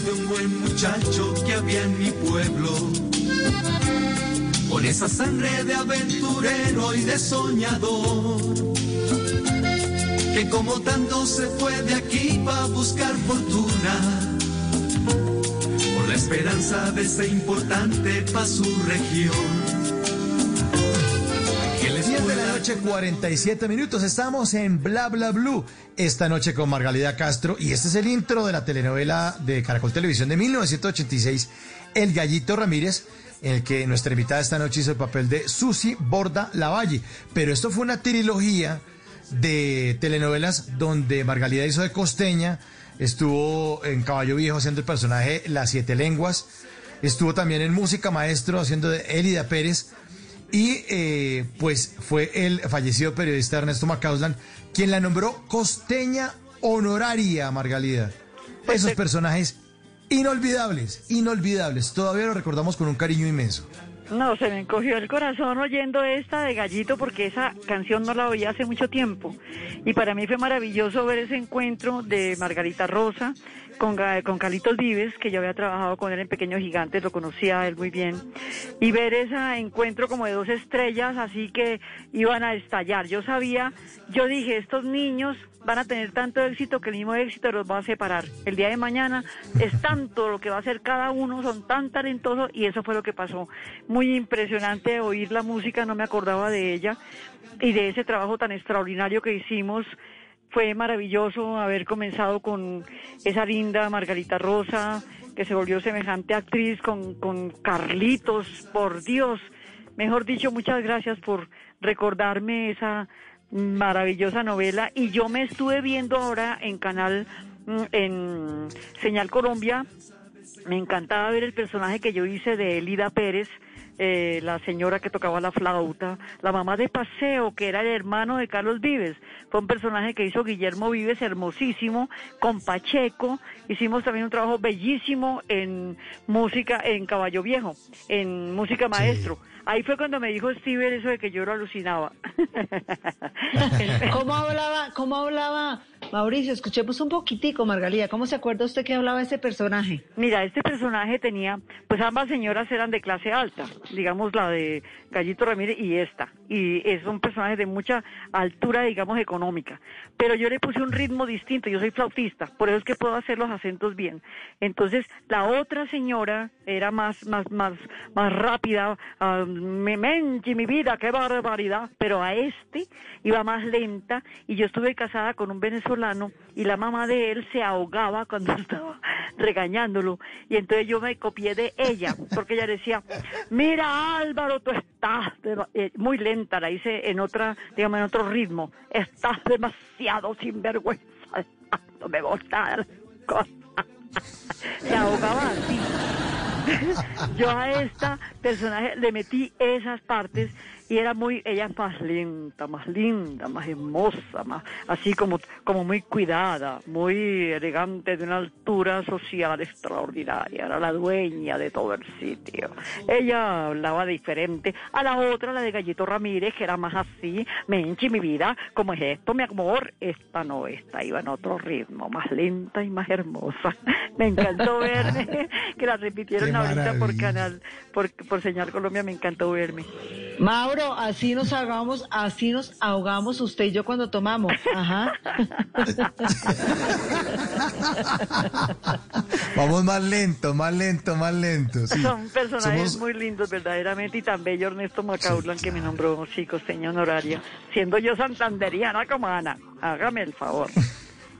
de un buen muchacho que había en mi pueblo. Con esa sangre de aventurero y de soñador. Que como tanto se fue de aquí para buscar fortuna. Por la esperanza de ser importante para su región. Noche, 47 minutos. Estamos en Bla Bla Blue. Esta noche con Margalida Castro. Y este es el intro de la telenovela de Caracol Televisión de 1986, El Gallito Ramírez, en el que nuestra invitada esta noche hizo el papel de Susi Borda Lavalle. Pero esto fue una trilogía de telenovelas donde Margalida hizo de costeña, estuvo en Caballo Viejo haciendo el personaje Las Siete Lenguas, estuvo también en Música Maestro haciendo de Elida Pérez y eh, pues fue el fallecido periodista Ernesto Macauslan quien la nombró costeña honoraria, Margalida. Esos personajes inolvidables, inolvidables. Todavía lo recordamos con un cariño inmenso. No, se me encogió el corazón oyendo esta de Gallito porque esa canción no la oía hace mucho tiempo. Y para mí fue maravilloso ver ese encuentro de Margarita Rosa con, con Carlitos Vives, que yo había trabajado con él en Pequeño Gigante, lo conocía él muy bien. Y ver ese encuentro como de dos estrellas, así que iban a estallar. Yo sabía, yo dije, estos niños van a tener tanto éxito que el mismo éxito los va a separar. El día de mañana es tanto lo que va a hacer cada uno, son tan talentosos y eso fue lo que pasó. Impresionante oír la música, no me acordaba de ella y de ese trabajo tan extraordinario que hicimos. Fue maravilloso haber comenzado con esa linda Margarita Rosa, que se volvió semejante actriz con, con Carlitos, por Dios. Mejor dicho, muchas gracias por recordarme esa maravillosa novela y yo me estuve viendo ahora en canal mm, en Señal Colombia me encantaba ver el personaje que yo hice de Elida Pérez eh, la señora que tocaba la flauta, la mamá de Paseo, que era el hermano de Carlos Vives. Fue un personaje que hizo Guillermo Vives, hermosísimo, con Pacheco. Hicimos también un trabajo bellísimo en música, en Caballo Viejo, en música maestro. Ahí fue cuando me dijo Steven eso de que yo lo alucinaba. ¿Cómo hablaba, cómo hablaba Mauricio? Escuchemos un poquitico, Margalía. ¿Cómo se acuerda usted que hablaba ese personaje? Mira, este personaje tenía, pues ambas señoras eran de clase alta, digamos la de Gallito Ramírez y esta. Y es un personaje de mucha altura, digamos, económica. Pero yo le puse un ritmo distinto, yo soy flautista, por eso es que puedo hacer los acentos bien. Entonces, la otra señora era más, más, más, más rápida, um, me menchi mi vida, qué barbaridad, pero a este iba más lenta y yo estuve casada con un venezolano y la mamá de él se ahogaba cuando estaba regañándolo. Y entonces yo me copié de ella porque ella decía, mira Álvaro, tú estás eh, muy lenta, la hice en otra, digamos en otro ritmo, estás demasiado sinvergüenza, no me gusta se ahogaba así. yo a esta personaje le metí esas partes y era muy, ella más lenta, más linda, más hermosa, más así como, como muy cuidada, muy elegante, de una altura social extraordinaria, era la dueña de todo el sitio. Ella hablaba diferente a la otra, la de Gallito Ramírez, que era más así, menchi mi vida, como es esto, mi amor, esta no, esta iba en otro ritmo, más lenta y más hermosa. Me encantó verme, que la repitieron ahorita por canal, por, por Señal Colombia, me encantó verme. Mauro, así nos ahogamos, así nos ahogamos usted y yo cuando tomamos. Ajá. Vamos más lento, más lento, más lento. Son personajes muy lindos, verdaderamente, y tan bello Ernesto Macaulay que me nombró chicos, señor honoraria, siendo yo santanderiana como Ana. Hágame el favor.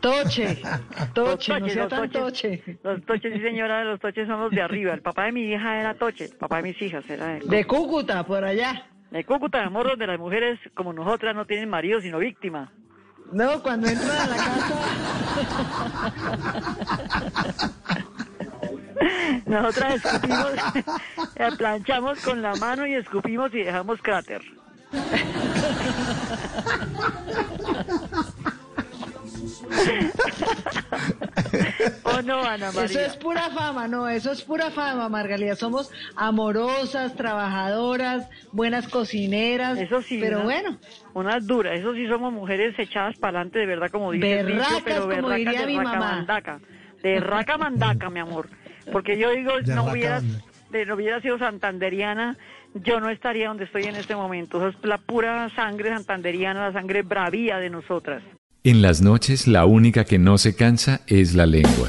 Toche, toche, no los toches, Los toches, sí señora, los toches son los de arriba. El papá de mi hija era toche, el papá de mis hijas era de... De Cúcuta, por allá. De Cúcuta, amor, donde las mujeres como nosotras no tienen marido sino víctima. No, cuando entran a la casa... Nosotras escupimos, planchamos con la mano y escupimos y dejamos cráter. Ana María? Eso es pura fama, no, eso es pura fama, Margalida. Somos amorosas, trabajadoras, buenas cocineras. Eso sí. Pero bueno. Unas duras, eso sí somos mujeres echadas para adelante, de verdad, como dice Berracas, pero como diría mi mamá. de raca mandaca, mi amor. Porque yo digo, no hubiera, de, no hubiera sido santanderiana, yo no estaría donde estoy en este momento. Eso es la pura sangre santanderiana, la sangre bravía de nosotras. En las noches la única que no se cansa es la lengua.